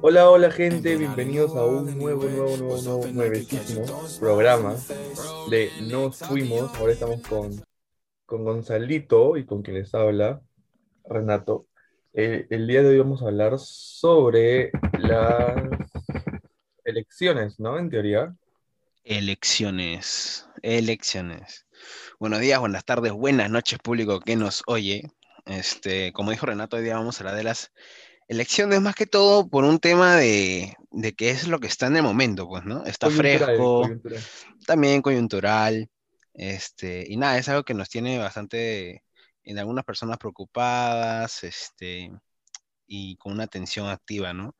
Hola, hola gente, bienvenidos a un nuevo, nuevo, nuevo, nuevo, nuevecísimo programa de Nos Fuimos. Ahora estamos con, con Gonzalito y con quien les habla, Renato. Eh, el día de hoy vamos a hablar sobre las elecciones, ¿no? En teoría. Elecciones, elecciones. Buenos días, buenas tardes, buenas noches, público que nos oye. Este, como dijo Renato, hoy día vamos a hablar de las elecciones, más que todo por un tema de, de qué es lo que está en el momento, pues, ¿no? Está fresco, también coyuntural, este, y nada, es algo que nos tiene bastante, en algunas personas preocupadas, este, y con una tensión activa, ¿no?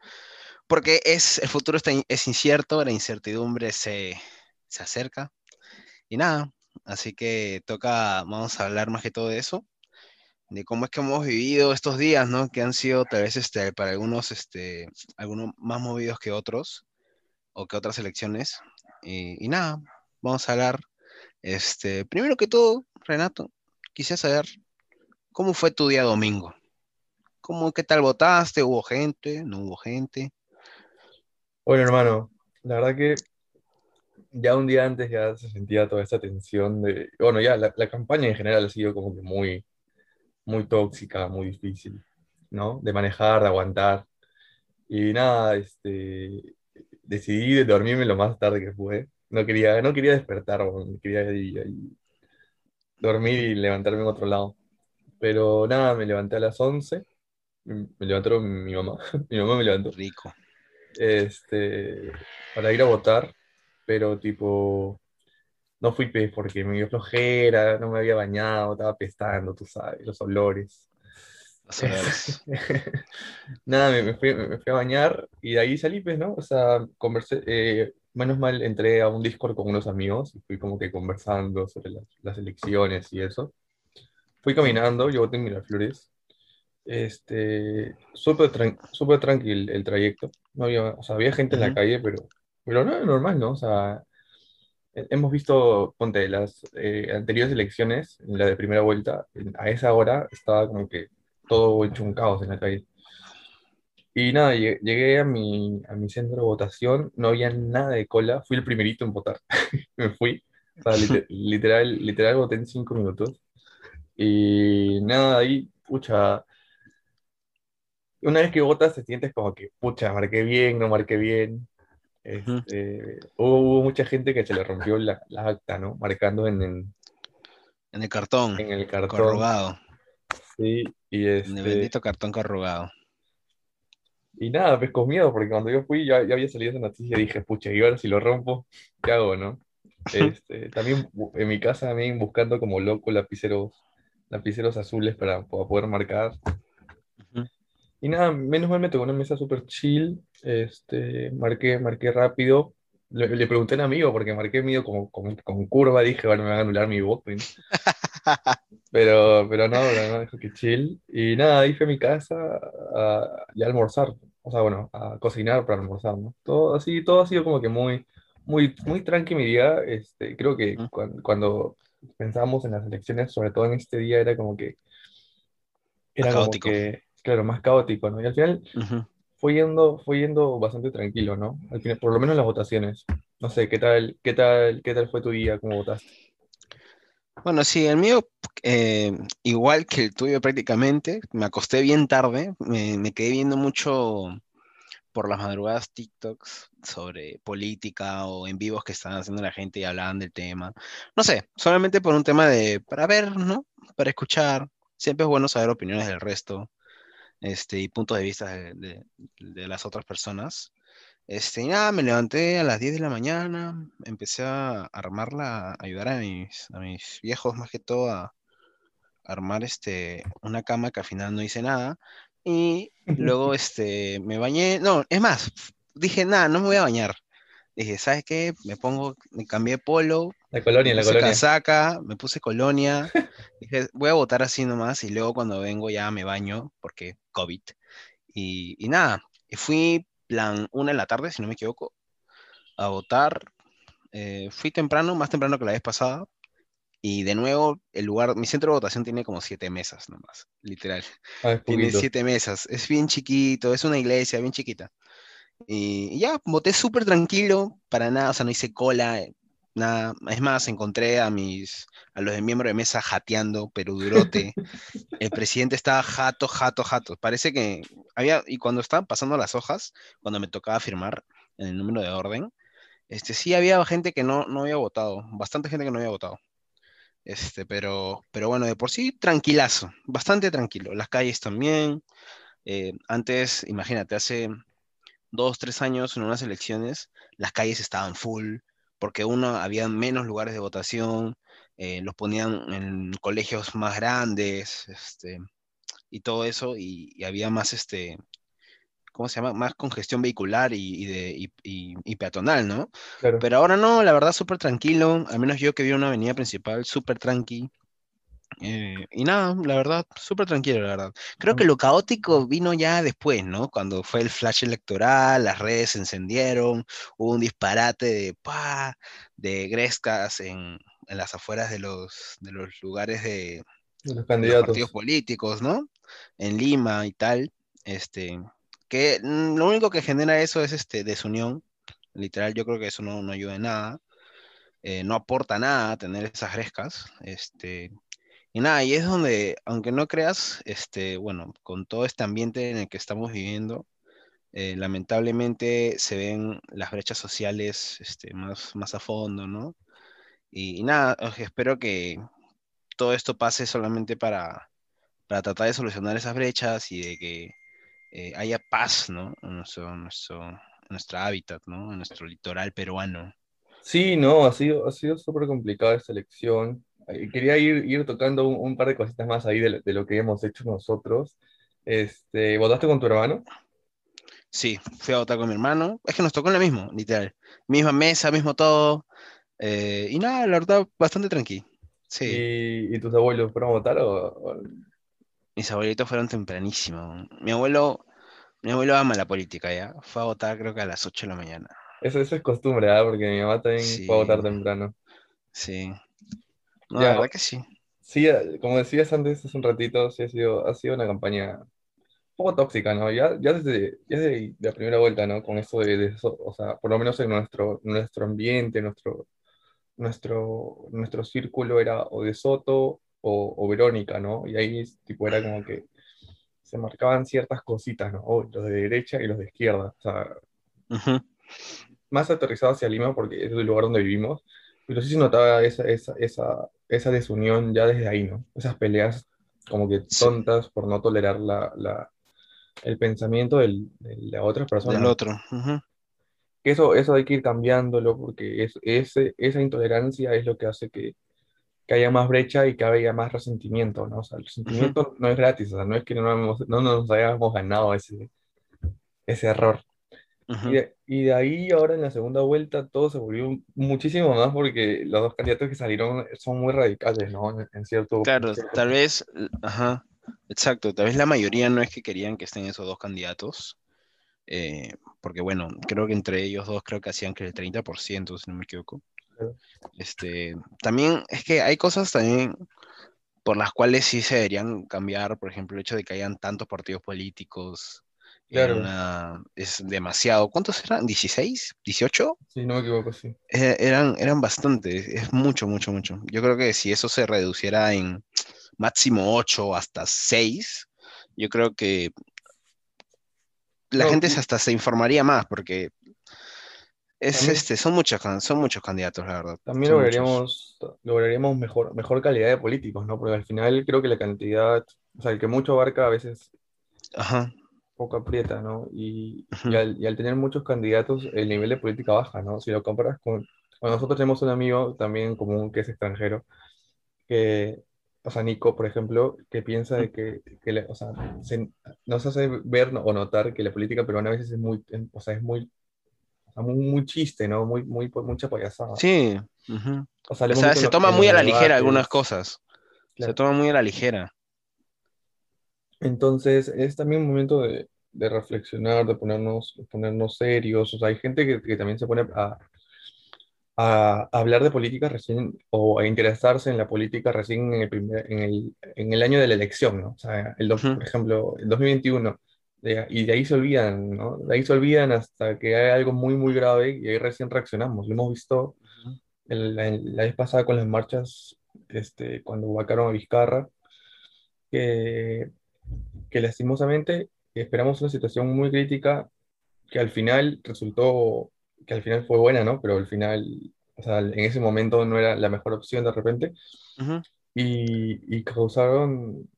Porque es, el futuro está, es incierto, la incertidumbre se, se acerca, y nada, así que toca, vamos a hablar más que todo de eso de cómo es que hemos vivido estos días, ¿no? Que han sido tal vez este, para algunos, este, algunos más movidos que otros, o que otras elecciones. Y, nada, vamos a hablar. Este, primero que todo, Renato, quisiera saber cómo fue tu día domingo. ¿Cómo, qué tal votaste? ¿Hubo gente? ¿No hubo gente? Bueno, hermano, la verdad que ya un día antes ya se sentía toda esta tensión de, bueno, ya la, la campaña en general ha sido como que muy, muy tóxica, muy difícil, ¿no? De manejar, de aguantar. Y nada, este, decidí dormirme lo más tarde que pude. No quería, no quería despertar, quería dormir y levantarme en otro lado. Pero nada, me levanté a las 11, me levantó mi mamá, mi mamá me levantó. Rico. Este, para ir a votar, pero tipo, no fui porque me dio flojera, no me había bañado, estaba pestando, tú sabes, los olores. Los olores. Nada, me, fui, a bañar y de ahí salí, pues, ¿no? O sea, conversé, eh, menos mal entré a un Discord con unos amigos y fui como que conversando sobre las, elecciones y eso. Fui caminando, yo voté en Miraflores. Este, súper tranquilo el trayecto. No había, o sea, había gente en la calle, pero, pero no era normal, ¿no? O sea, Hemos visto, ponte, las eh, anteriores elecciones, en la de primera vuelta, a esa hora estaba como que todo hecho un caos en la calle. Y nada, llegué a mi, a mi centro de votación, no había nada de cola, fui el primerito en votar. Me fui, o sea, literal, literal voté en cinco minutos. Y nada, ahí, pucha, una vez que votas te sientes como que, pucha, marqué bien, no marqué bien. Este, hubo, mucha gente que se le rompió la, acta, ¿no? Marcando en el, en el cartón. En el cartón. Corrugado. Sí, y este... En el bendito cartón corrugado. Y nada, pues con miedo, porque cuando yo fui ya, había salido esa noticia y dije, pucha, y ahora si lo rompo, ¿qué hago, no? Este, también en mi casa también buscando como loco lapiceros, lapiceros azules para, poder marcar. Y nada, menos mal me tocó una mesa súper chill. Este, marqué, marqué rápido. Le, pregunté a un amigo porque marqué medio como, con curva. Dije, bueno, me van a anular mi voto. Pero, pero no, no, dijo que chill. Y nada, ahí fui a mi casa a, a almorzar. O sea, bueno, a cocinar para almorzar, ¿no? Todo así, todo ha sido como que muy, muy, muy tranqui mi día. Este, creo que cuando, cuando pensábamos en las elecciones, sobre todo en este día, era como que era como que claro, más caótico, ¿no? Y al final fue, yendo, bastante tranquilo, ¿no? Al final, por lo menos las votaciones. No sé, ¿qué tal, qué tal, qué tal fue tu día? ¿Cómo votaste? Bueno, sí, el mío, eh, igual que el tuyo prácticamente, me acosté bien tarde, me, quedé viendo mucho por las madrugadas TikToks sobre política o en vivos que estaban haciendo la gente y hablaban del tema. No sé, solamente por un tema de, para ver, ¿no? Para escuchar. Siempre es bueno saber opiniones del resto este, y puntos de vista de, las otras personas. Este, nada, me levanté a las 10 de la mañana, empecé a armarla, a ayudar a mis, a mis viejos más que todo a, armar este, una cama que al final no hice nada. Y luego este, me bañé, no, es más, dije, nada, no me voy a bañar. Dije, ¿sabes qué? Me pongo, me cambié polo. La colonia, me la colonia. casaca, me puse colonia. dije, voy a votar así nomás y luego cuando vengo ya me baño porque COVID. Y, y nada, fui plan una en la tarde, si no me equivoco, a votar. Eh, fui temprano, más temprano que la vez pasada. Y de nuevo, el lugar, mi centro de votación tiene como siete mesas nomás, literal. Ah, Tiene poquito. siete mesas. Es bien chiquito, es una iglesia bien chiquita. Y, ya, voté súper tranquilo, para nada, o sea, no hice cola, nada. Es más, encontré a mis, a los de miembro de mesa jateando, pero durote. El presidente estaba jato, jato, jato. Parece que había, y cuando estaban pasando las hojas, cuando me tocaba firmar en el número de orden, este, sí había gente que no, no había votado, bastante gente que no había votado. Este, pero, pero bueno, de por sí tranquilazo, bastante tranquilo. Las calles también. eh, antes, imagínate, hace dos, tres años en unas elecciones, las calles estaban full, porque uno, había menos lugares de votación, eh, los ponían en colegios más grandes, este, y todo eso, y, y había más, este, ¿cómo se llama? Más congestión vehicular y, y de, y, peatonal, ¿no? Claro. Pero ahora no, la verdad, súper tranquilo, al menos yo que vi una avenida principal, súper tranqui. Eh, y nada, la verdad, súper tranquilo, la verdad. Creo que lo caótico vino ya después, ¿no? Cuando fue el flash electoral, las redes se encendieron, hubo un disparate de, pa, de grescas en, en las afueras de los, de los lugares de, de los de los candidatos. partidos políticos, ¿no? En Lima y tal, este, que mm, lo único que genera eso es este, desunión, literal, yo creo que eso no, no ayuda en nada, eh, no aporta nada tener esas grescas, este, y nada, y es donde, aunque no creas, este, bueno, con todo este ambiente en el que estamos viviendo, eh, lamentablemente se ven las brechas sociales este, más, más a fondo, ¿no? Y, y nada, espero que todo esto pase solamente para, para tratar de solucionar esas brechas y de que eh, haya paz, ¿no? En nuestro, nuestro, nuestro hábitat, ¿no? En nuestro litoral peruano. Sí, no, ha sido, ha sido súper complicada esta elección. Eh, Quería ir, ir tocando un, un par de cositas más ahí de, lo de lo que hemos hecho nosotros. Este, ¿votaste con tu hermano? Sí, fui a votar con mi hermano. Es que nos tocó en la misma, literal. Misma mesa, mismo todo. eh, y nada, la verdad, bastante tranqui. Sí, ¿Y, y tus abuelos fueron a votar? O, o- mis abuelitos fueron tempranísimo. Mi abuelo, mi abuelo ama la política, ¿ya? Fue a votar creo que a las 8 de la mañana. Eso, eso es costumbre, ¿ah? Porque mi mamá también fue a votar temprano. sí. No, Ya, la verdad que sí. sí, eh, como decías antes hace un ratito, sí ha sido, ha sido una campaña un poco tóxica, ¿no? Ya, ya desde, ya desde la primera vuelta, ¿no? Con eso de, de eso, o sea, por lo menos en nuestro, nuestro ambiente, nuestro, nuestro, nuestro círculo era o de Soto o, o Verónica, ¿no? Y ahí tipo era como que se marcaban ciertas cositas, ¿no? Oh, los de derecha y los de izquierda, o sea, más aterrizado hacia Lima porque es el lugar donde vivimos, pero sí se notaba esa, esa, esa, esa desunión ya desde ahí, ¿no? Esas peleas como que Sí, tontas por no tolerar la, la, el pensamiento del- de la otra persona, del otro. Que eso, eso hay que ir cambiándolo porque es, ese, esa intolerancia es lo que hace que, que haya más brecha y que haya más resentimiento, ¿no? O sea, el resentimiento no es gratis, o sea, no es que no, hemos- no nos hayamos ganado ese, ese error. Y de, y de ahí ahora en la segunda vuelta todo se volvió muchísimo más porque los dos candidatos que salieron son muy radicales, ¿no? En, en cierto, en Claro, cierto tal vez, ajá, exacto, tal vez la mayoría no es que querían que estén esos dos candidatos, eh, porque bueno, creo que entre ellos dos creo que hacían que el 30%, si no me equivoco. Claro. Este, también es que hay cosas también por las cuales sí se deberían cambiar, por ejemplo, el hecho de que hayan tantos partidos políticos Claro, una, es demasiado. ¿Cuántos eran? ¿16? ¿18? si no me equivoco, sí. Eh, eran, eran bastantes, es mucho, mucho, mucho. Yo creo que si eso se reduciera en máximo 8 hasta 6, yo creo que la No, gente hasta se informaría más, porque es también, este, son muchos, son muchos candidatos, la verdad. también lograríamos, lograríamos mejor, mejor calidad de políticos, ¿no? Porque al final creo que la cantidad, o sea, el que mucho abarca a veces Ajá. Poco aprieta, ¿no? Y, al, y al tener muchos candidatos, el nivel de política baja, ¿no? Si lo comparas con... Bueno, nosotros tenemos un amigo también común que es extranjero, que, o sea, Nico, por ejemplo, que piensa de que, que le- o sea, se- nos hace ver o notar que la política peruana a veces es muy, o sea, es muy, o sea, muy, muy chiste, ¿no? Muy, muy, mucha payasada. Sí. O sea, O se toma muy a la ligera algunas cosas. Se toma muy a la ligera. Entonces, es también un momento de, de reflexionar, de ponernos, ponernos serios. O sea, hay gente que, que también se pone a, a, hablar de política recién o a interesarse en la política recién en el, primer, en el, en el año de la elección, ¿no? O sea, el, Ujú, por ejemplo, el 2021, de- y de ahí se olvidan, ¿no? De ahí se olvidan hasta que hay algo muy, muy grave y ahí recién reaccionamos. Lo hemos visto el- la, la vez pasada con las marchas, este, cuando vacaron a Vizcarra, que, que lastimosamente esperamos una situación muy crítica que al final resultó, que al final fue buena, ¿no? Pero al final, o sea, en ese momento no era la mejor opción de repente ujú. y, y causaron,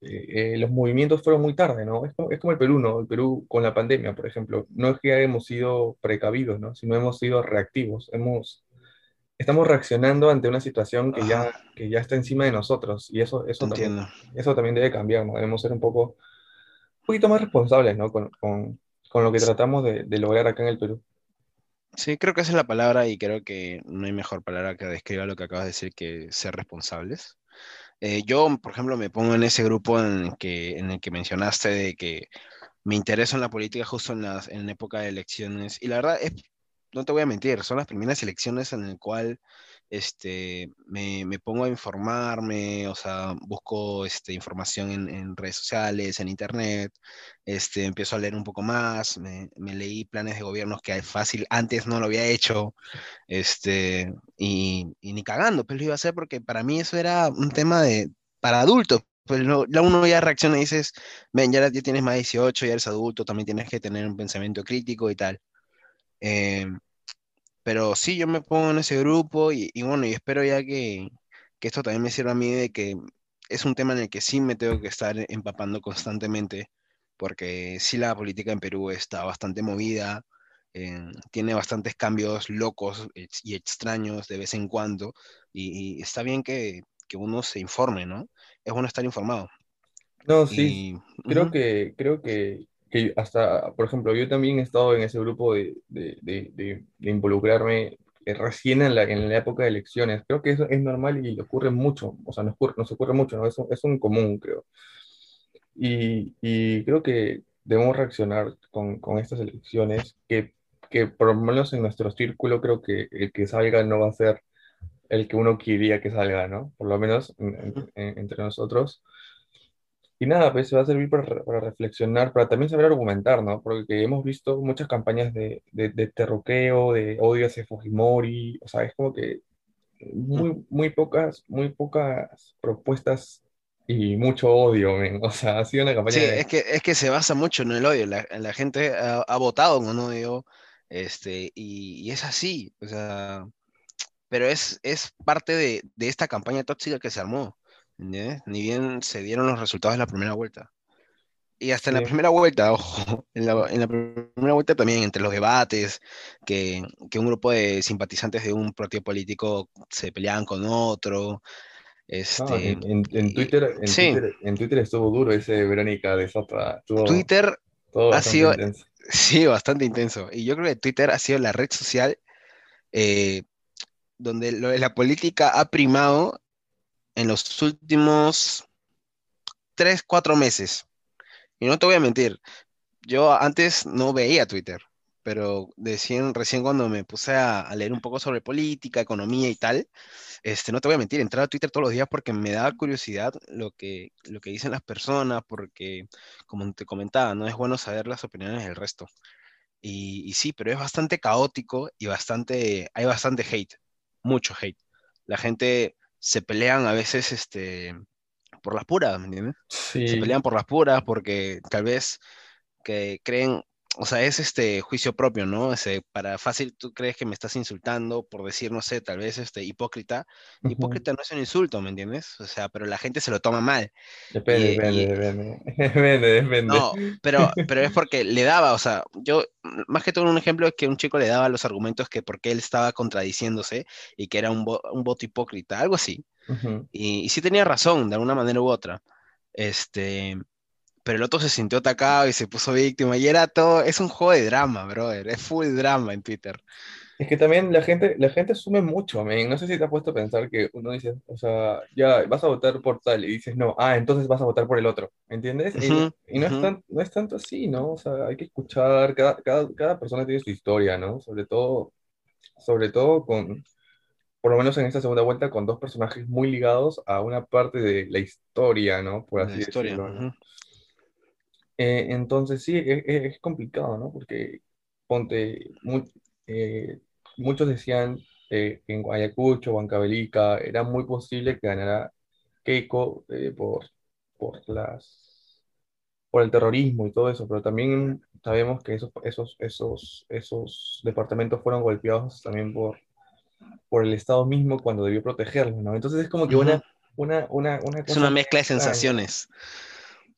eh, eh, los movimientos fueron muy tarde, ¿no? Es como, es como el Perú, ¿no? El Perú con la pandemia, por ejemplo, no es que hemos sido precavidos, ¿no? Sino hemos sido reactivos, hemos, estamos reaccionando ante una situación que Ajá, ya, que ya está encima de nosotros y eso, eso también, eso también debe cambiar, ¿no? Debemos ser un poco, poquito más responsables, ¿no? Con, con, con lo que tratamos de, de lograr acá en el Perú. Sí, creo que esa es la palabra y creo que no hay mejor palabra que describa lo que acabas de decir que ser responsables. Eh, yo, por ejemplo, me pongo en ese grupo en el que, en el que mencionaste de que me intereso en la política justo en las, en época de elecciones. Y la verdad es, no te voy a mentir, son las primeras elecciones en el cual este, me, me pongo a informarme, o sea, busco este, información en, en redes sociales, en internet, este, empiezo a leer un poco más, me, me leí planes de gobiernos que fácil antes no lo había hecho, este, y, y ni cagando, pues lo iba a hacer porque para mí eso era un tema de, para adultos. Pues no, ya uno ya reacciona y dices, ven, ya, ya tienes más de 18, ya eres adulto, también tienes que tener un pensamiento crítico y tal. Eh, pero sí, yo me pongo en ese grupo y, y bueno, y espero ya que, que esto también me sirva a mí de que es un tema en el que sí me tengo que estar empapando constantemente, porque sí la política en Perú está bastante movida, eh, tiene bastantes cambios locos y extraños de vez en cuando, y, y está bien que, que uno se informe, ¿no? Es bueno estar informado. No, sí, Y creo que, creo que, que hasta, por ejemplo, yo también he estado en ese grupo de, de, de, de- involucrarme eh, recién en la, en la época de elecciones. Creo que eso es normal y ocurre mucho, o sea, nos ocurre, nos ocurre mucho, ¿no? Es, un- es un común, creo. Y, y creo que debemos reaccionar con, con estas elecciones, que, que por lo menos en nuestro círculo creo que el que salga no va a ser el que uno quería que salga, ¿no? Por lo menos en- en- entre nosotros. Y nada, pues va a servir para, para reflexionar, para también saber argumentar, ¿no? Porque hemos visto muchas campañas de, de, de terruqueo, de odio hacia Fujimori, o sea, es como que ujú. muy, muy pocas, muy pocas propuestas y mucho odio, men. O sea, ha sido una campaña Sí, de... es que, es que se basa mucho en el odio. La, la gente ha, ha votado un odio, este, y, y es así. O sea, pero es, es parte de, de esta campaña tóxica que se armó. ¿Entiendes? Ni bien se dieron los resultados de la primera vuelta. Y hasta en la primera vuelta, ojo, en la, en la primera vuelta también, entre los debates, que, que un grupo de simpatizantes de un partido político se peleaban con otro, este, en, en, en Twitter, en sí, Twitter, en Twitter estuvo duro ese Verónica de estuvo Twitter ha sido, intenso. sí, bastante intenso. Y yo creo que Twitter ha sido la red social eh, donde lo la política ha primado en los últimos tres, cuatro meses. Y no te voy a mentir, yo antes no veía Twitter, pero recién, recién cuando me puse a, leer un poco sobre política, economía y tal, este, no te voy a mentir, entraba a Twitter todos los días porque me daba curiosidad lo que, lo que dicen las personas, porque, como te comentaba, no es bueno saber las opiniones del resto. Y, y sí, pero es bastante caótico y bastante, hay bastante hate, mucho hate. La gente se pelean a veces este, por las puras, ¿me entiendes? Se pelean por las puras porque tal vez que creen, o sea, es este juicio propio, ¿no? Ese, para fácil, tú crees que me estás insultando por decir, no sé, tal vez este hipócrita. ujú. Hipócrita no es un insulto, ¿me entiendes? O sea, pero la gente se lo toma mal. Depende, Y, depende, y depende, depende, depende. no, pero, pero es porque le daba, o sea, yo, más que todo un ejemplo es que un chico le daba los argumentos que porque él estaba contradiciéndose y que era un, vo- un voto hipócrita, algo así. Ujú. Y, y sí tenía razón, de alguna manera u otra. Este, pero el otro se sintió atacado y se puso víctima. Y era todo, es un juego de drama, brother. Es full drama en Twitter. Es que también la gente, la gente asume mucho. No sé si te has puesto a pensar que uno dice, o sea, ya vas a votar por tal y dices, no, ah, entonces vas a votar por el otro, ¿entiendes? Y no, Ujú, y no es tan, no es tanto así, ¿no? O sea, hay que escuchar, cada, cada, cada persona tiene su historia, ¿no? Sobre todo, sobre todo con, por lo menos en esta segunda vuelta, con dos personajes muy ligados a una parte de la historia, ¿no? Por La así historia. decirlo, ¿no? Eh, entonces sí, es, complicado, ¿no? Porque ponte, eh, muchos decían eh, en Ayacucho, Huancavelica, era muy posible que ganara Keiko eh, por, por las, por el terrorismo y todo eso, pero también sabemos que esos, esos, esos, esos departamentos fueron golpeados también por, por el Estado mismo cuando debió protegerlos, ¿no? Entonces es como que una, una, una, una Es una mezcla de extraña. sensaciones.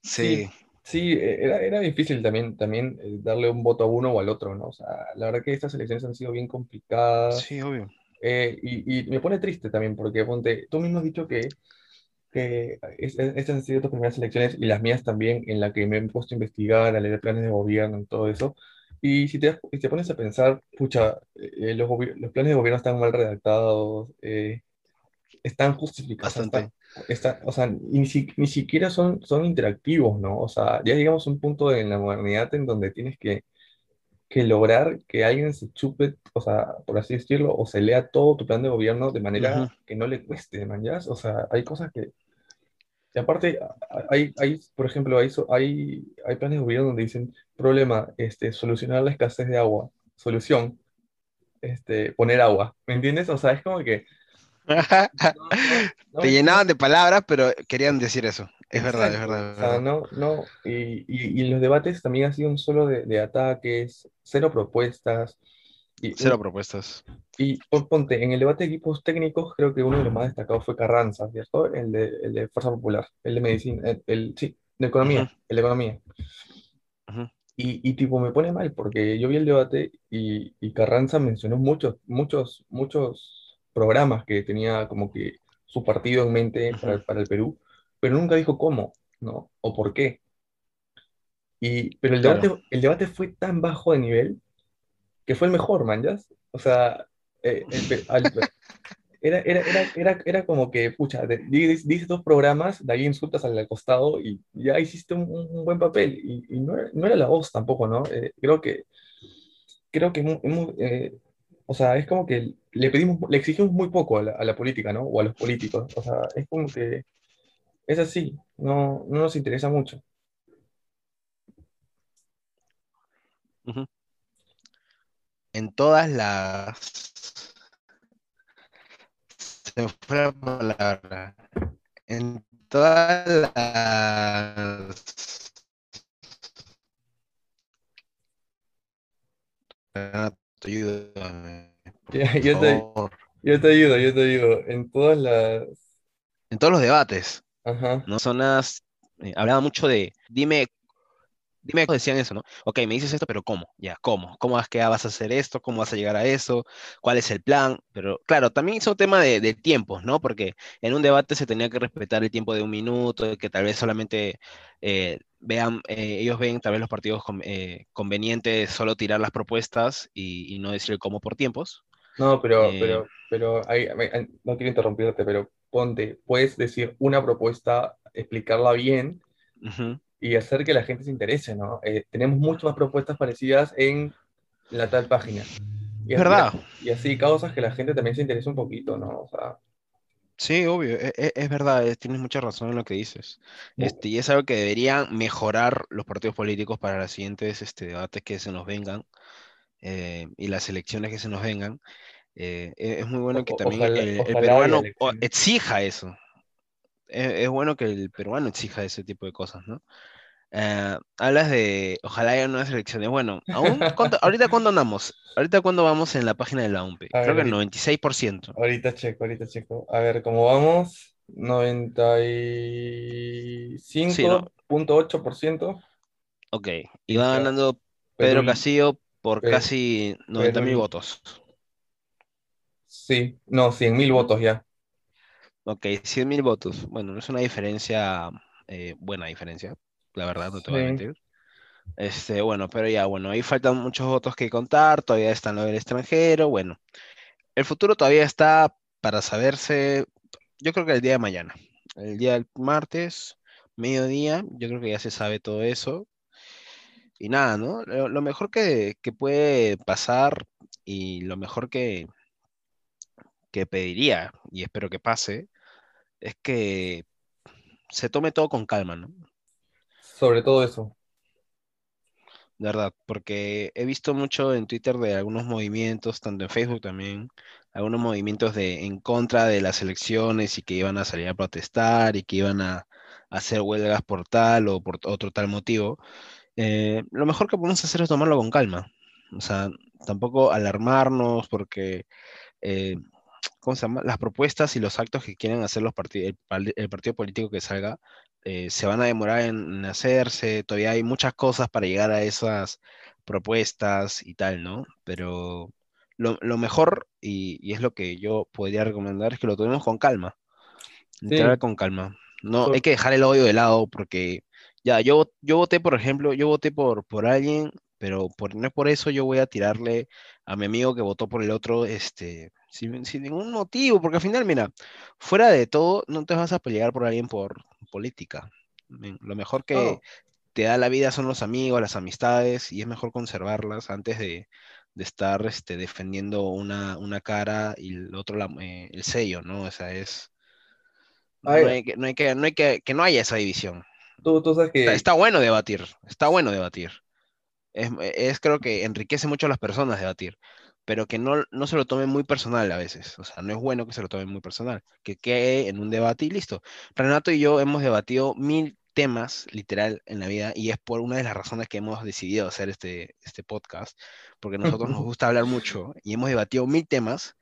Sí, Sí, sí, e- era, era difícil también, también eh, darle un voto a uno o al otro, ¿no? O sea, la verdad que estas elecciones han sido bien sí, complicadas obvio. eh, y, y me pone triste también porque, ponte, tú mismo has dicho que, que es- es- estas han sido tus primeras elecciones y las mías también, en la que me he puesto a investigar, a leer planes de gobierno y todo eso. Y si te, si te pones a pensar, pucha, eh, los, los planes de gobierno están mal redactados, eh, están justificados, Bastante. Está- o sea, ni, si- ni siquiera son, son interactivos, ¿no? O sea, ya llegamos a un punto en la modernidad en donde tienes que, que lograr que alguien se chupe, o sea, por así decirlo, o se lea todo tu plan de gobierno de manera Ujú. que no le cueste, man, ¿ya? O sea, hay cosas que... Y aparte, hay, hay, por ejemplo, hay, hay, hay planes de gobierno donde dicen, problema, este, solucionar la escasez de agua, solución, este, poner agua, ¿me entiendes? O sea, es como que... No, Te llenaban de palabras, pero querían decir eso. Es verdad, es Exacto, verdad, es no, no, y, y, y los debates también han sido un solo de, de ataques, cero propuestas, y, Cero propuestas. y pon- ponte, en el debate de equipos técnicos creo que uno de los más destacados fue Carranza, ¿cierto? El de, el de Fuerza Popular, el de Medicina, el, el- sí, de Economía, el de Economía. Y, y tipo, me pone mal porque yo vi el debate y, y Carranza mencionó muchos, muchos, muchos programas que tenía como que su partido en mente para, para el Perú, pero nunca dijo cómo, ¿no? O por qué. Y, pero el Claro. debate, el debate fue tan bajo de nivel que fue el mejor, man, ¿ya? O sea, eh, el pe- al pe- era, era, era, era, era como que, pucha, dices dos programas, de ahí insultas al costado y ya hiciste un, buen papel. Y, y no era, no era la voz tampoco, ¿no? Eh, creo que, creo que hemos, hemos, eh, o sea, es como que le pedimos, le exigimos muy poco a la, a la política, ¿no? O a los políticos. O sea, es como que es así, no, no nos interesa mucho. En todas las... Se fue la palabra. En todas las... Yo te, yo te ayudo, yo te ayudo. En todas las... En todos los debates, Ajá. ¿no? Zonas, eh, hablaba mucho de, dime, dime, decían eso, ¿no? Ok, me dices esto, pero ¿cómo? Ya, ¿cómo? ¿Cómo es que vas a hacer esto? ¿Cómo vas a llegar a eso? ¿Cuál es el plan? Pero claro, también es un tema de, de tiempos, ¿no? Porque en un debate se tenía que respetar el tiempo de un minuto, que tal vez solamente eh, vean, eh, ellos ven tal vez los partidos con- eh, convenientes solo tirar las propuestas y, y no decir el cómo por tiempos. No, pero, Eh, pero, pero ahí- no quiero interrumpirte, pero ponte, puedes decir una propuesta, explicarla bien ujú. Y hacer que la gente se interese, ¿no? Eh, tenemos muchas más propuestas parecidas en la tal página. Y, Es así- verdad, y así causas que la gente también se interese un poquito, ¿no? O sea, sí, obvio, e- e- es, verdad, tienes mucha razón en lo que dices. Este, y es algo que deberían mejorar los partidos políticos para los siguientes este, debates que se nos vengan eh, y las elecciones que se nos vengan. Eh, e- es muy bueno que también ojalá, el, el ojalá peruano exija eso. Es, es bueno que el peruano exija ese tipo de cosas, ¿no? Eh, hablas de, ojalá haya nuevas elecciones. Bueno, aún, ¿cuánto- ahorita cuándo andamos? Ahorita cuándo vamos en la página de la UMPE? Creo ver, que el ahorita, 96%. ahorita checo, ahorita checo. A ver, ¿cómo vamos? Sí, ¿no? 95.8%. Ok. Y va ganando Pedro Castillo por casi 90 mil Perú, votos. sí, no, 100.000 Ujú. votos ya. Ok, 100 mil votos. Bueno, no es una diferencia, eh, buena diferencia, la verdad, no te voy a mentir. Este, bueno, pero ya, bueno, ahí faltan muchos votos que contar, todavía están lo del extranjero, bueno. El futuro todavía está para saberse, yo creo que el día de mañana, el día del martes, mediodía, yo creo que ya se sabe todo eso. Y nada, ¿no? Lo, lo mejor que, que puede pasar, y lo mejor que, que pediría, y espero que pase, es que se tome todo con calma, ¿no? Sobre todo eso. De verdad, porque he visto mucho en Twitter de algunos movimientos, tanto en Facebook también, algunos movimientos de en contra de las elecciones y que iban a salir a protestar y que iban a, hacer huelgas por tal o por otro tal motivo. Eh, lo mejor que podemos hacer es tomarlo con calma. O sea, tampoco alarmarnos porque eh, ¿cómo se llama? Las propuestas y los actos que quieren hacer los partidos, el, partido político que salga, eh, se van a demorar en, hacerse, todavía hay muchas cosas para llegar a esas propuestas y tal, ¿no? Pero lo, mejor, y, es lo que yo podría recomendar, es que lo tomemos con calma, entrar con calma. No, hay que dejar el odio de lado porque ya, yo, yo voté, por ejemplo, yo voté por, por alguien, pero por, no es por eso yo voy a tirarle a mi amigo que votó por el otro, este, sin, ningún motivo, porque al final, mira, fuera de todo, no te vas a pelear por alguien por política. Lo mejor que te da la vida son los amigos, las amistades, y es mejor conservarlas antes de, estar este, defendiendo una, cara y el otro eh, el sello, ¿no? O sea, es... No hay, que, no hay, que, no hay que, que no haya esa división. Tú, tú sabes que... Está, bueno debatir, está bueno debatir. Es, es, creo que enriquece mucho a las personas debatir pero que no, no se lo tomen muy personal a veces. O sea, no es bueno que se lo tomen muy personal, que quede en un debate y listo. Renato y yo hemos debatido mil temas, literal, en la vida, y es por una de las razones que hemos decidido hacer este, este podcast, porque a nosotros nos gusta hablar mucho y hemos debatido mil temas.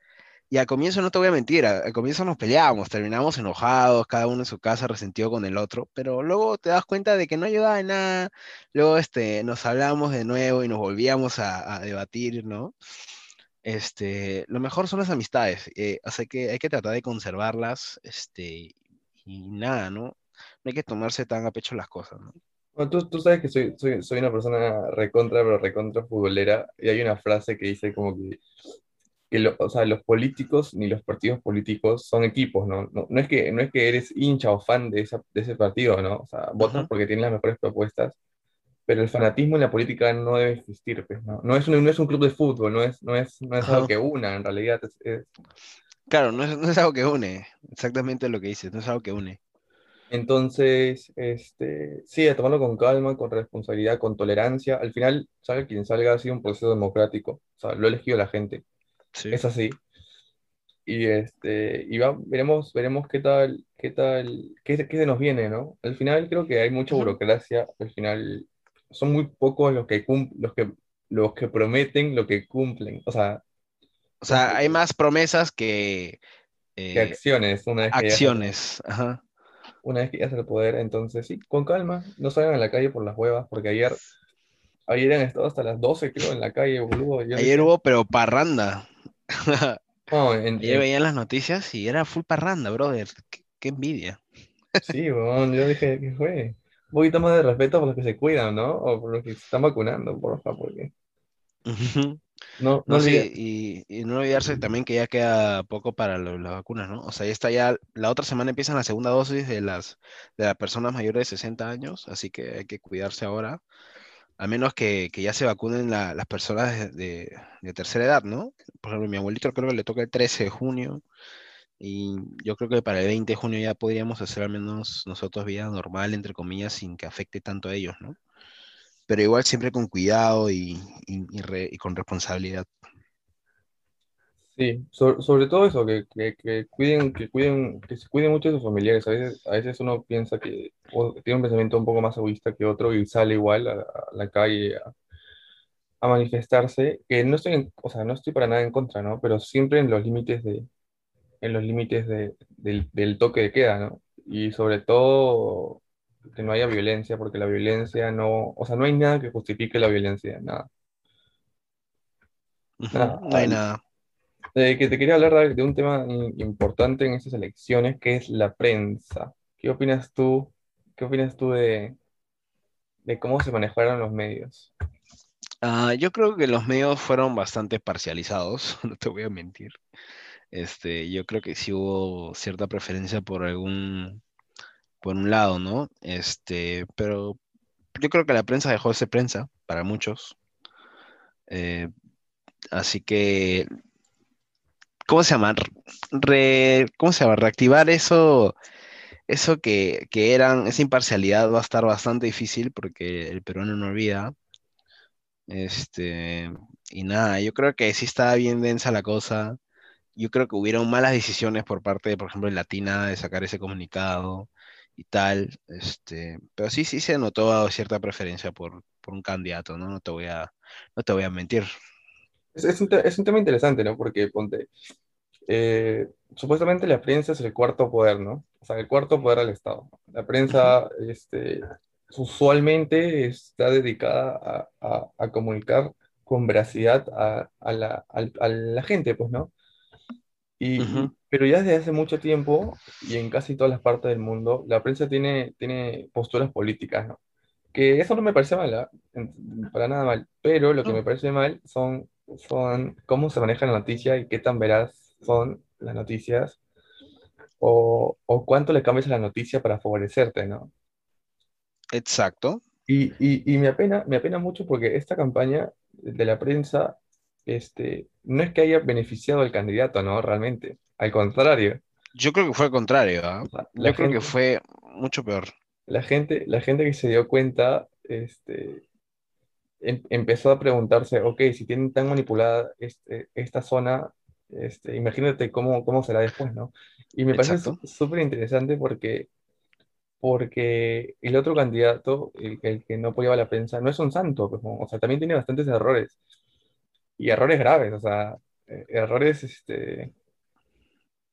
Y al comienzo, no te voy a mentir, al comienzo nos peleábamos, terminábamos enojados, cada uno en su casa resentido con el otro, pero luego te das cuenta de que no ayudaba en nada, luego este, nos hablábamos de nuevo y nos volvíamos a, a debatir, ¿no? este, lo mejor son las amistades, eh, así que hay que tratar de conservarlas, este, y nada, ¿no? No hay que tomarse tan a pecho las cosas, ¿no? Bueno, tú, tú, sabes que soy, soy, soy, una persona recontra, pero recontra futbolera, y hay una frase que dice como que, que o sea, los políticos ni los partidos políticos son equipos, ¿no? No, no es, que, no es que eres hincha o fan de, esa, de ese partido, ¿no? O sea, votas porque tienen las mejores propuestas, pero el fanatismo en la política no debe existir, pues, ¿no? No, es un, no es un club de fútbol, no es, no es, no es algo que una, en realidad es... Claro, no es, no es, algo que une, exactamente lo que dices, no es algo que une. Entonces, este, sí, a tomarlo con calma, con responsabilidad, con tolerancia. Al final, salga quien salga, ha sido un proceso democrático, o sea, lo ha elegido la gente. Sí. Es así. Y, este, y va, veremos, veremos qué tal, qué tal, qué, qué se nos viene, ¿no? Al final creo que hay mucha burocracia, al final son muy pocos los que, los que, los que prometen lo que cumplen. O sea, o sea hay más promesas que, eh, acciones. Una vez acciones, ajá. Una vez que ya se el poder, entonces sí, con calma, no salgan a la calle por las huevas, porque ayer, ayer han estado hasta las 12, creo, en la calle, boludo. ayer hubo, pero parranda. No, ayer veían las noticias y era full parranda, brother. Qué, envidia. Sí, bueno, yo dije, ¿qué fue? un poquito más de respeto por los que se cuidan, ¿no? O por los que se están vacunando, por favor, porque... No, no, sí, y, no olvidarse también que ya queda poco para las vacunas, ¿no? O sea, ya está ya, la otra semana empiezan la segunda dosis de las, de las personas mayores de 60 años, así que hay que cuidarse ahora, a menos que, que ya se vacunen las personas de, de, tercera edad, ¿no? Por ejemplo, mi abuelito creo que le toca el 13 de junio, y yo creo que para el 20 de junio ya podríamos hacer al menos nosotros vida normal, entre comillas, sin que afecte tanto a ellos, ¿no? Pero igual siempre con cuidado y, y, con responsabilidad. Sí, sobre, todo eso, que, que, cuiden, que cuiden, que se cuiden mucho de sus familiares. A veces, a veces uno piensa que tiene un pensamiento un poco más egoísta que otro y sale igual a, la calle a, a, manifestarse, que no estoy, o sea, no estoy para nada en contra, ¿no? Pero siempre en los límites de, en los límites del, toque de queda, ¿no? Y sobre todo que no haya violencia, porque la violencia no, o sea, no hay nada que justifique la violencia, nada. no hay nada. Que te quería hablar de un tema importante en estas elecciones, que es la prensa. ¿Qué opinas tú? ¿Qué opinas tú de, de cómo se manejaron los medios? Ah, yo creo que los medios fueron bastante parcializados, no te voy a mentir. Este, yo creo que sí hubo cierta preferencia por algún, por un lado, ¿no? Este, pero yo creo que la prensa dejó de ser prensa para muchos. Eh, Así que, ¿cómo se llama? Re- ¿cómo se llama? Reactivar eso, eso que, que eran, esa imparcialidad va a estar bastante difícil porque el peruano no olvida. Este, y nada, yo creo que sí estaba bien densa la cosa. Yo creo que hubieron malas decisiones por parte por ejemplo, de Latina de sacar ese comunicado y tal. Este, pero sí, sí se notó cierta preferencia por, por un candidato, ¿no? No te voy a, no te voy a mentir. Es, es un, es un tema interesante, ¿no? Porque, ponte, eh, supuestamente la prensa es el cuarto poder, ¿no? O sea, el cuarto poder del Estado. La prensa, este, usualmente está dedicada a, a- a comunicar con veracidad a, a la, al- la gente, pues, ¿no? Y, ujú, y- pero ya desde hace mucho tiempo, y en casi todas las partes del mundo, la prensa tiene, tiene posturas políticas, ¿no? Que eso no me parece mal. En- Para nada mal, pero lo que no, me parece mal son, son cómo se maneja la noticia y qué tan veraz son las noticias o, o cuánto le cambias a la noticia para favorecerte, ¿no? Exacto. Y, y, y me apena, me apena mucho porque esta campaña de la prensa este, no es que haya beneficiado al candidato, ¿no? Realmente, al contrario. Yo creo que fue al contrario. O sea, la Yo creo que fue mucho peor. la gente, la gente que se dio cuenta, este, em- empezó a preguntarse, ok, si tienen tan manipulada este, esta zona, este, imagínate cómo, cómo será después, ¿no? Y me parece Exacto. su- súper interesante porque, porque el otro candidato, el, el que no apoyaba la prensa, no es un santo, pues. O sea, también tiene bastantes errores, y errores graves, o sea, eh, errores este,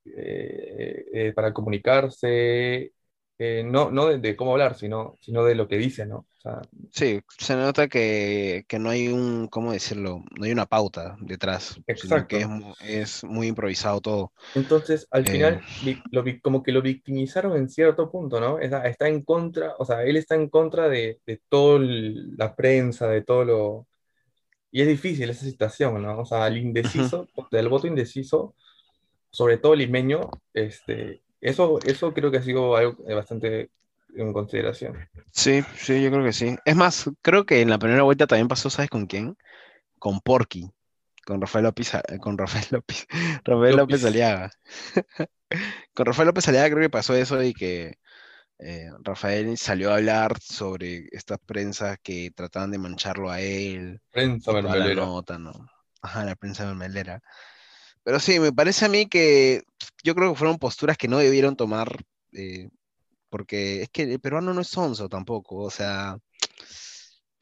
eh, eh, para comunicarse, eh, no, no de, de cómo hablar, sino, sino de lo que dice, ¿no? O sea, Sí, se nota que, que no hay un, ¿cómo decirlo? No hay una pauta detrás, sino que es, exacto. es muy improvisado todo. Entonces, al Eh, final, lo, como que lo victimizaron en cierto punto, ¿no? Está, está en contra, o sea, él está en contra de, de toda la prensa, de todo lo... Y es difícil esa situación, ¿no? O sea, el indeciso, del voto indeciso, sobre todo limeño, este, eso, eso creo que ha sido algo eh, bastante en consideración. Sí, sí, yo creo que sí. Es más, creo que en la primera vuelta también pasó, ¿sabes con quién? Con Porky, con Rafael López, A- con Rafael López, Rafael López López, Aliaga. Con Rafael López Aliaga creo que pasó eso y que eh, Rafael salió a hablar sobre estas prensas que trataban de mancharlo a él prensa la mermelera. nota, ¿no? Ajá, la prensa mermelera. Pero sí, me parece a mí que yo creo que fueron posturas que no debieron tomar, eh, porque es que el peruano no es sonso tampoco, o sea,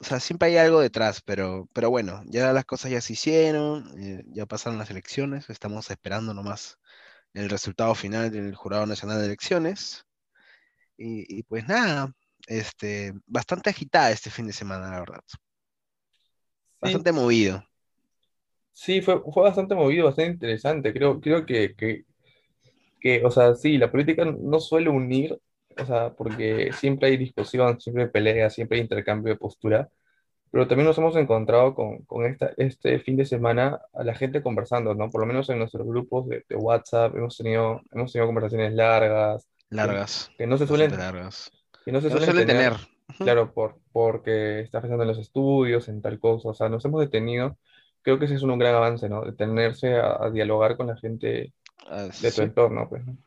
o sea, siempre hay algo detrás, pero, pero bueno, ya las cosas ya se hicieron, eh, ya pasaron las elecciones, estamos esperando nomás el resultado final del Jurado Nacional de Elecciones, y, y pues nada, este, bastante agitada este fin de semana, la verdad, Sí, bastante movido. Sí, fue, fue bastante movido, bastante interesante. Creo, creo que, que, que, o sea, sí, la política no suele unir, o sea, porque siempre hay discusión, siempre hay pelea, siempre hay intercambio de postura, pero también nos hemos encontrado con, con esta, este fin de semana a la gente conversando, ¿no? Por lo menos en nuestros grupos de, de WhatsApp hemos tenido, hemos tenido conversaciones largas, que, Largas, que no se suelen, largas, que no se que no suelen suelen tener, tener. Claro, por, porque estás pensando en los estudios, en tal cosa, o sea, nos hemos detenido. Creo que ese es un gran avance, ¿no? Detenerse a, a dialogar con la gente Ah, de tu sí, entorno, pues, ¿no?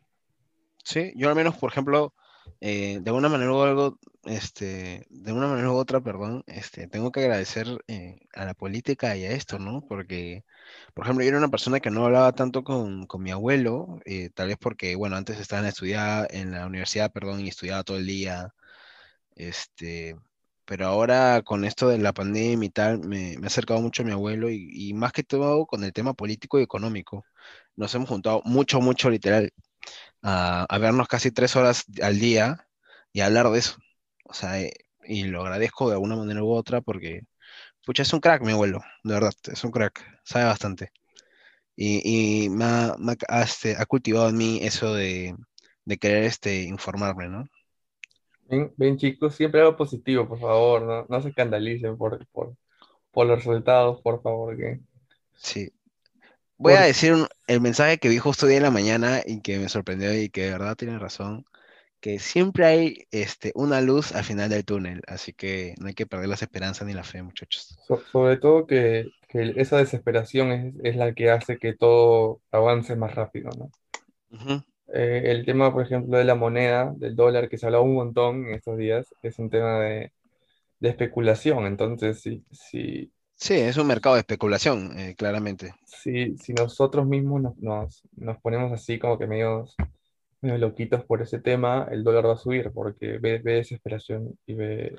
Sí, yo al menos, por ejemplo, eh, de una manera u algo, este, de una manera u otra, perdón, este, tengo que agradecer eh, a la política y a esto, ¿no? Porque, por ejemplo, yo era una persona que no hablaba tanto con, con mi abuelo, eh, tal vez porque, bueno, antes estaba en la, en la universidad, perdón, y estudiaba todo el día, este, pero ahora con esto de la pandemia y tal, me, me he acercado mucho a mi abuelo y, y más que todo con el tema político y económico. Nos hemos juntado mucho, mucho, literal a, a vernos casi tres horas al día y hablar de eso. O sea, eh, y lo agradezco de alguna manera u otra porque, pucha, es un crack, mi abuelo, de verdad, es un crack, sabe bastante. Y, y me ha, me ha, este, ha cultivado en mí eso de, de querer este, informarme, ¿no? Ven, ven, chicos, siempre algo positivo, por favor, no, no se escandalicen por, por, por los resultados, por favor, que... Sí. Voy a Por, decir un- el mensaje que vi justo hoy en la mañana y que me sorprendió y que de verdad tiene razón, que siempre hay este, una luz al final del túnel, así que no hay que perder las esperanzas ni la fe, muchachos. so- sobre todo que, que esa desesperación es, es la que hace que todo avance más rápido, ¿no? Ujú. Eh, el tema, por ejemplo, de la moneda, del dólar, que se habla un montón en estos días, es un tema de, de especulación. Entonces, si, si, Sí, es un mercado de especulación, eh, claramente. si, si nosotros mismos nos, nos, nos ponemos así como que medios, medio loquitos por ese tema, el dólar va a subir porque ve, ve desesperación y ve...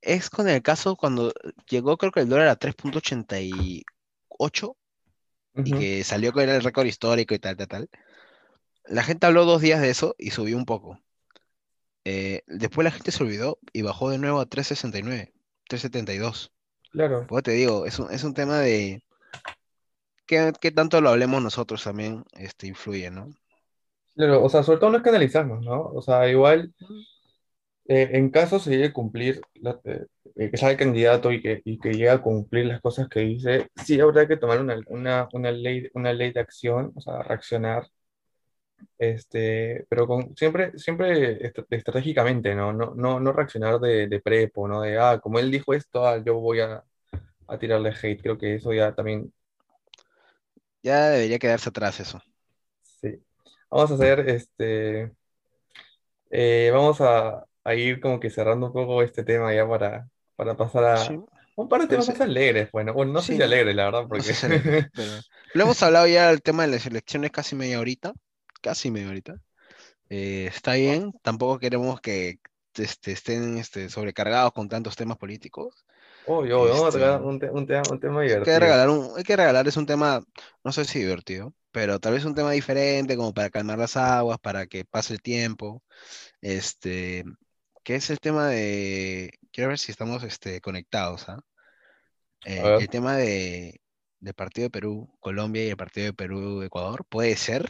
Es con el caso cuando llegó, creo que el dólar a 3.88 y Ujú, que salió con el récord histórico y tal, tal, tal. La gente habló dos días de eso y subió un poco. Eh, después la gente se olvidó y bajó de nuevo a 3.69, 3.72. claro, Pues te digo, es un, es un tema de qué, qué tanto lo hablemos nosotros también, este, influye, ¿no? claro, o sea, sobre todo no es canalizarnos, ¿no? O sea, igual... Eh, en caso se llegue a cumplir, la- eh, que sea el candidato y que, y que llegue a cumplir las cosas que dice, sí habrá que tomar una, una, una ley, una ley de acción, o sea, reaccionar, este, pero con, siempre, siempre est- estratégicamente, ¿no? No, no, no reaccionar de, de prepo, ¿no? De, ah, como él dijo esto, ah, yo voy a, a tirarle hate. Creo que eso ya también, Ya debería quedarse atrás eso. sí. Vamos a hacer, este, eh, vamos a, a ir como que cerrando un poco este tema ya para, para pasar Sí, a un par de temas más alegres, bueno, bueno, no sé sí, si ¿no? alegres, la verdad, No sé porque si alegre, pero lo hemos hablado ya del tema de las elecciones casi media horita, casi media horita. Eh, está bien, tampoco queremos que este, estén este, sobrecargados con tantos temas políticos. Obvio, obvio, vamos a Este, tocar un, te- un tema, un tema hay que divertido. regalar un, hay que regalar es un tema, no sé si divertido, pero tal vez un tema diferente, como para calmar las aguas, para que pase el tiempo. Este, que es el tema de, quiero ver si estamos este, conectados, ¿ah? Eh, el tema de, del partido de Perú, Colombia y el partido de Perú, Ecuador, puede ser.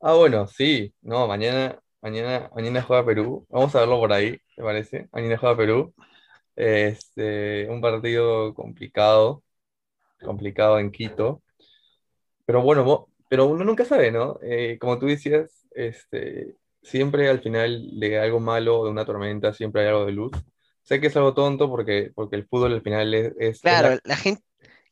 Ah, bueno, sí, no, mañana, mañana, mañana juega Perú. Vamos a verlo por ahí, ¿te parece? Mañana juega Perú. Este, un partido complicado, complicado en Quito. Pero bueno, pero uno nunca sabe, ¿no? Eh, como tú decías, este, siempre al final de algo malo, de una tormenta, siempre hay algo de luz. Sé que es algo tonto porque, porque el fútbol al final es, es, es la... Claro, la gente,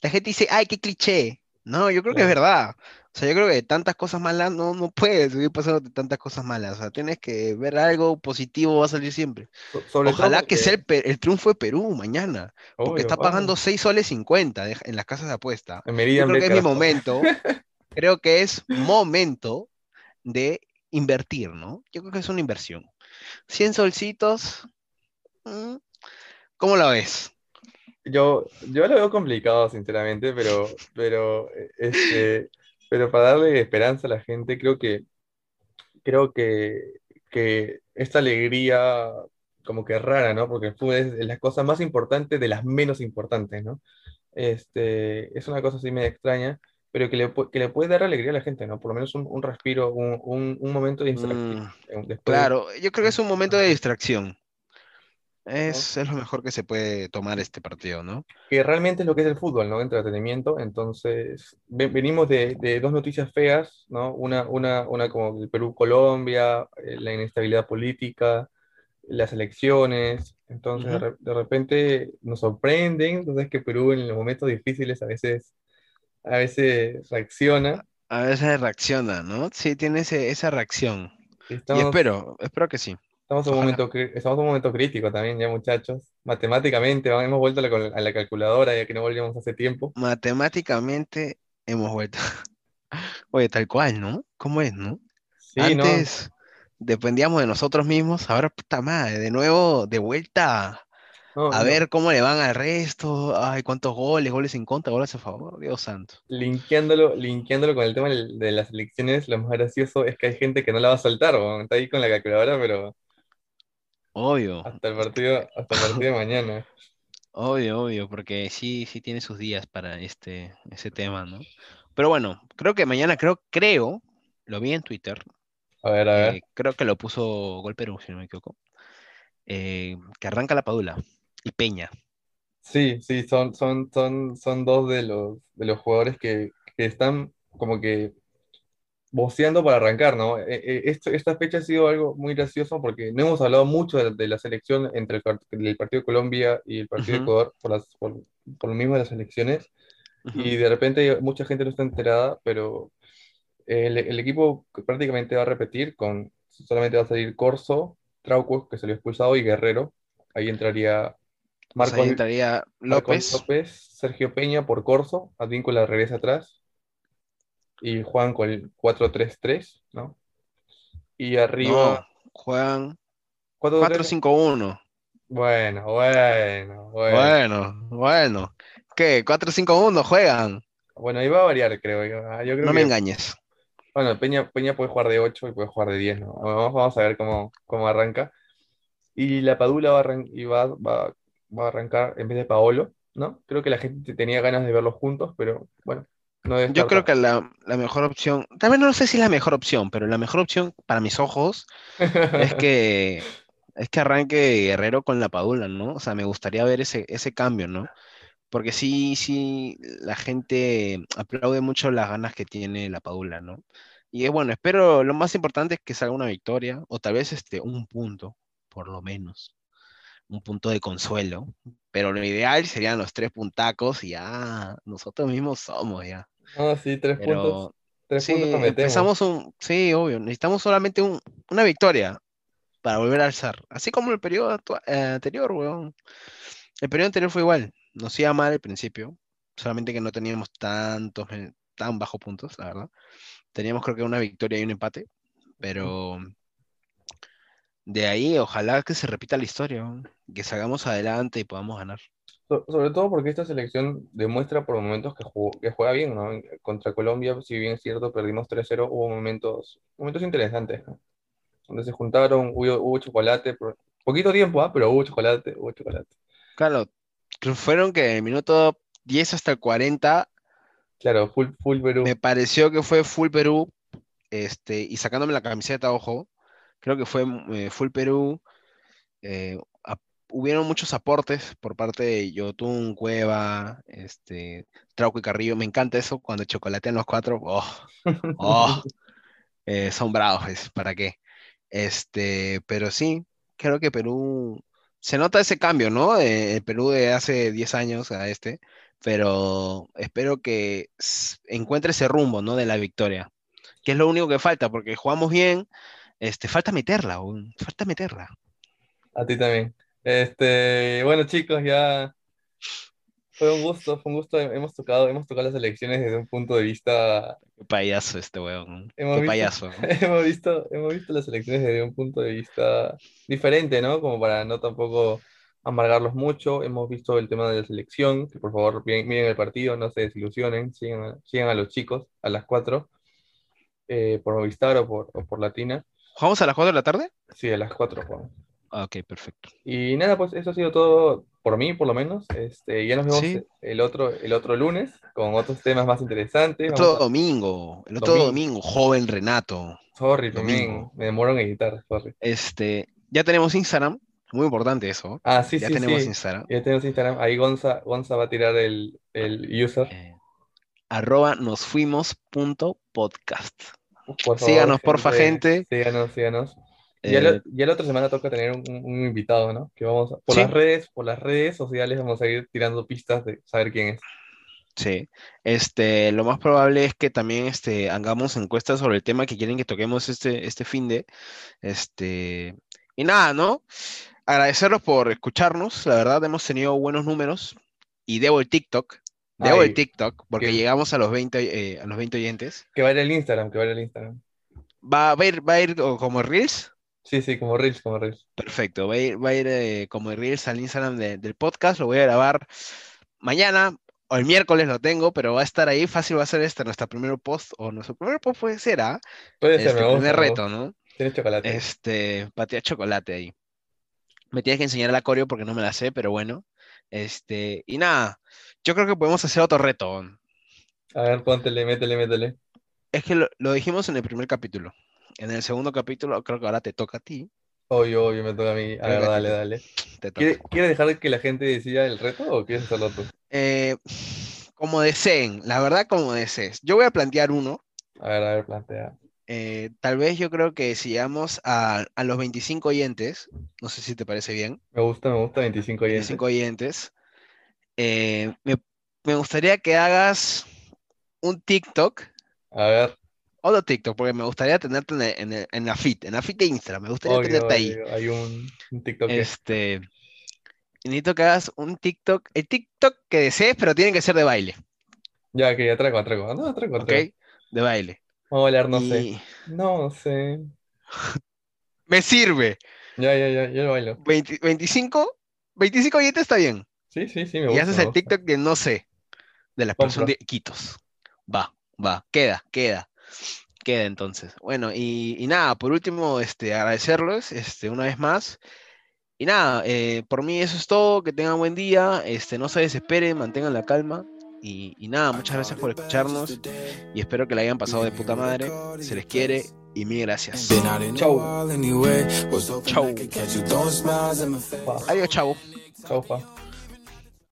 la gente dice, ay, qué cliché. No, yo creo que es la- verdad. O sea, yo creo que tantas cosas malas no, no puedes seguir pasando de tantas cosas malas. O sea, tienes que ver algo positivo, va a salir siempre. so- sobre todo Ojalá que sea el, triunfo de Perú mañana, porque está vamos, pagando 6 soles 50 de- en las casas de apuesta. en Yo Meridian creo que es mi momento, creo que es momento de invertir, ¿no? Yo creo que es una inversión. 100 solcitos, mm, ¿cómo lo ves? Yo, yo lo veo complicado, sinceramente, pero, pero, este, pero para darle esperanza a la gente, creo que, creo que, que esta alegría como que rara, ¿no? Porque el fútbol es la cosa más importante de las menos importantes, ¿no? Este, es una cosa así medio extraña, pero que le, que le puede dar alegría a la gente, ¿no? Por lo menos un, un respiro, un, un, un momento de distracción Mm, después de... claro, yo creo que es un momento de distracción. Es, es lo mejor que se puede tomar este partido, ¿no? que realmente es lo que es el fútbol, ¿no? Entretenimiento. Entonces, ve- venimos de, de dos noticias feas, ¿no? Una, una, una como el Perú-Colombia, eh, la inestabilidad política, las elecciones. Entonces, de, repente nos sorprenden, entonces que Perú en los momentos difíciles a veces, a veces reacciona. A veces reacciona, ¿no? Sí, tiene ese- esa reacción. Y espero, espero que sí. Estamos en un momento, estamos en un momento crítico también, ya muchachos. Matemáticamente, hemos vuelto a la, a la calculadora ya que no volvíamos hace tiempo. Matemáticamente hemos vuelto. Oye, tal cual, ¿no? ¿Cómo es, no? Sí, ¿no? Antes dependíamos de nosotros mismos, ahora puta madre, de nuevo, de vuelta No, a no. ver cómo le van al resto, ay, cuántos goles, goles en contra, goles a favor, Dios santo. Linkeándolo, linkeándolo con el tema de las elecciones, lo más gracioso es que hay gente que no la va a saltar. Está ahí con la calculadora, pero Obvio, hasta el partido, hasta el partido de mañana. obvio, obvio, porque sí, sí tiene sus días para este, ese tema, ¿no? Pero bueno, creo que mañana, creo, creo, lo vi en Twitter, A ver, a ver. eh, creo que lo puso Gol Perú, si no me equivoco, eh, que arranca la Padula y Peña. Sí, sí, son, son, son, son dos de los, de los jugadores que, que están como que voceando para arrancar, ¿no? Eh, eh, esto- esta fecha ha sido algo muy gracioso porque no hemos hablado mucho de, de la selección entre el, el partido de Colombia y el partido de Ujú, Ecuador por, las, por, por lo mismo de las elecciones. y de repente mucha gente no está enterada, pero el, el equipo prácticamente va a repetir con, solamente va a salir Corso, Trauco, que salió expulsado, y Guerrero. Ahí entraría O sea, ahí entraría López. López, Sergio Peña por Corso, Advíncula regresa atrás, y Juan con el 4-3-3, ¿no? Y No, arriba, juegan 4-2-3. 4-5-1. Bueno, bueno, bueno. Bueno, bueno. ¿Qué? 4-5-1 juegan. Bueno, ahí va a variar, creo yo. Ah, Yo creo No me que, engañes. bueno, Peña, Peña puede jugar de 8 y puede jugar de 10, ¿no? Vamos, vamos a ver cómo, cómo arranca. Y la Padula va a, y va, va, va a arrancar en vez de Paolo, ¿no? Creo que la gente tenía ganas de verlos juntos, pero bueno, no Yo creo que la, la mejor opción, también no sé si es la mejor opción, pero la mejor opción para mis ojos es que, es que arranque Guerrero con la Padula, ¿no? O sea, me gustaría ver ese, ese cambio, ¿no? Porque sí, sí, la gente aplaude mucho las ganas que tiene la Padula, ¿no? Y es bueno, espero, lo más importante es que salga una victoria, o tal vez este, un punto, por lo menos, un punto de consuelo, pero lo ideal serían los tres puntacos y ya, nosotros mismos somos ya. No, sí, tres puntos, tres sí, puntos empezamos un, sí, obvio, necesitamos solamente un- una victoria para volver a alzar, así como el periodo eh, anterior, weón. El periodo anterior fue igual, nos iba mal al principio, solamente que no teníamos tantos, men- tan bajos puntos, la verdad. Teníamos creo que una victoria y un empate, pero de ahí ojalá que se repita la historia, weón, que salgamos adelante y podamos ganar. So- sobre todo porque esta selección demuestra por momentos que, jugó- que juega bien, ¿no? Contra Colombia, si bien es cierto, perdimos 3-0, hubo momentos, momentos interesantes, ¿no? Donde se juntaron, hubo, hubo chocolate, por poquito tiempo, ¿ah? Pero hubo chocolate, hubo chocolate. Claro, fueron que el minuto 10 hasta el 40 Claro, full, full Perú. Me pareció que fue full Perú, este, y sacándome la camiseta, ojo, creo que fue eh, full Perú. eh, hubieron muchos aportes por parte de Yotun, Cueva, este, Trauco y Carrillo. Me encanta eso cuando chocolatean los cuatro. Oh, oh, eh, son bravos, ¿para qué? Este, pero sí, creo que Perú, se nota ese cambio, ¿no? Eh, el Perú de hace 10 años a este, pero espero que encuentre ese rumbo, ¿no? De la victoria, que es lo único que falta, porque jugamos bien, este, falta meterla, falta meterla. A ti también. Este, bueno, chicos, ya fue un gusto, fue un gusto. Hemos tocado, hemos tocado las elecciones desde un punto de vista, Qué payaso este weón, hemos qué visto, payaso. hemos visto, hemos visto las elecciones desde un punto de vista diferente, ¿no? Como para no tampoco amargarlos mucho. Hemos visto el tema de la selección, que por favor miren, el partido, no se desilusionen, sigan a, sigan a los chicos a las 4, eh, por Movistar o por, o por Latina. ¿Jugamos a las 4 de la tarde? Sí, a las 4 jugamos. Ah, Ok, perfecto. Y nada, pues eso ha sido todo por mí, por lo menos. Este, ya nos vemos Sí. el otro, el otro lunes con otros temas más interesantes. El otro a- domingo, el otro Domingo. domingo, joven Renato. Sorry, domingo. también, me demoro en editar, sorry. Este, ya tenemos Instagram, muy importante eso. Ah, sí, Ya sí, tenemos sí. Instagram. Ya tenemos Instagram. Ahí Gonza, Gonza va a tirar el, el user. eh, arroba nos fuimos punto podcast. Por favor, síganos, porfa, gente. Síganos, síganos. Ya, Eh, la, otra semana toca tener un, un- invitado, ¿no? Que vamos a- por Sí. las redes, por las redes sociales vamos a ir tirando pistas de saber quién es. sí. Este, lo más probable es que también este, hagamos encuestas sobre el tema que quieren que toquemos este, este fin de. Este, y nada, ¿no? Agradecerlos por escucharnos. La verdad, hemos tenido buenos números. Y debo el TikTok. Debo Ay, el TikTok porque qué- llegamos a los 20, eh, a los 20 oyentes. Que vaya el Instagram, que vaya el Instagram. ¿Va, va a ir, va a ir como Reels? Sí, sí, como Reels, como Reels. Perfecto, va a ir, va a ir eh, como Reels al Instagram de- del podcast, lo voy a grabar mañana o el miércoles lo tengo, pero va a estar ahí, fácil va a ser este nuestro primer post, o nuestro primer post puede ser, ¿ah? Puede ser, Este me primer me reto. ¿no? Tienes chocolate. Este, patea chocolate ahí. Me tienes que enseñar la coreo porque no me la sé, pero bueno. Este, y nada, yo creo que podemos hacer otro reto. A ver, póntele, métele, métele. Es que lo, lo dijimos en el primer capítulo. En el segundo capítulo, creo que ahora te toca a ti. Obvio, obvio, me toca a mí. A ver, dale, dale. Te toca. ¿Quiere- ¿Quieres dejar que la gente decida el reto o quieres hacerlo tú? Eh, como deseen, la verdad, como desees. Yo voy a plantear uno. A ver, a ver, plantea. eh, tal vez yo creo que si llegamos a, a los 25 oyentes, no sé si te parece bien, Me gusta, me gusta 25 oyentes. 25 oyentes, eh, me, me gustaría que hagas un TikTok. A ver. Otro TikTok, porque me gustaría tenerte en, el- en, el- en la feed, en la feed de Instagram. Me gustaría obvio, tenerte ahí. obvio, Hay un, un TikTok que- Este. y Necesito que hagas un TikTok. El TikTok que desees, pero tiene que ser de baile. Ya, que atraco, atraco. No, atraco, ¿Ok? atraco. De baile. Vamos a bailar, no Y sé. No sé. Me sirve. Ya, ya, ya, yo lo bailo. 20 25, 25 billetes está bien. Sí, sí, sí, me Y haces el. TikTok de no sé, de la explosión Compro. de Iquitos. Va, va, queda, queda, queda entonces. Bueno, y, y nada, por último, este, agradecerles este, una vez más. Y nada, eh, por mí eso es todo, que tengan buen día, este, no se desesperen, mantengan la calma. Y, y nada, muchas gracias por escucharnos y espero que la hayan pasado de puta madre. Se les quiere y mil gracias. Face. Pa. Adiós, chavo. Chau, pa.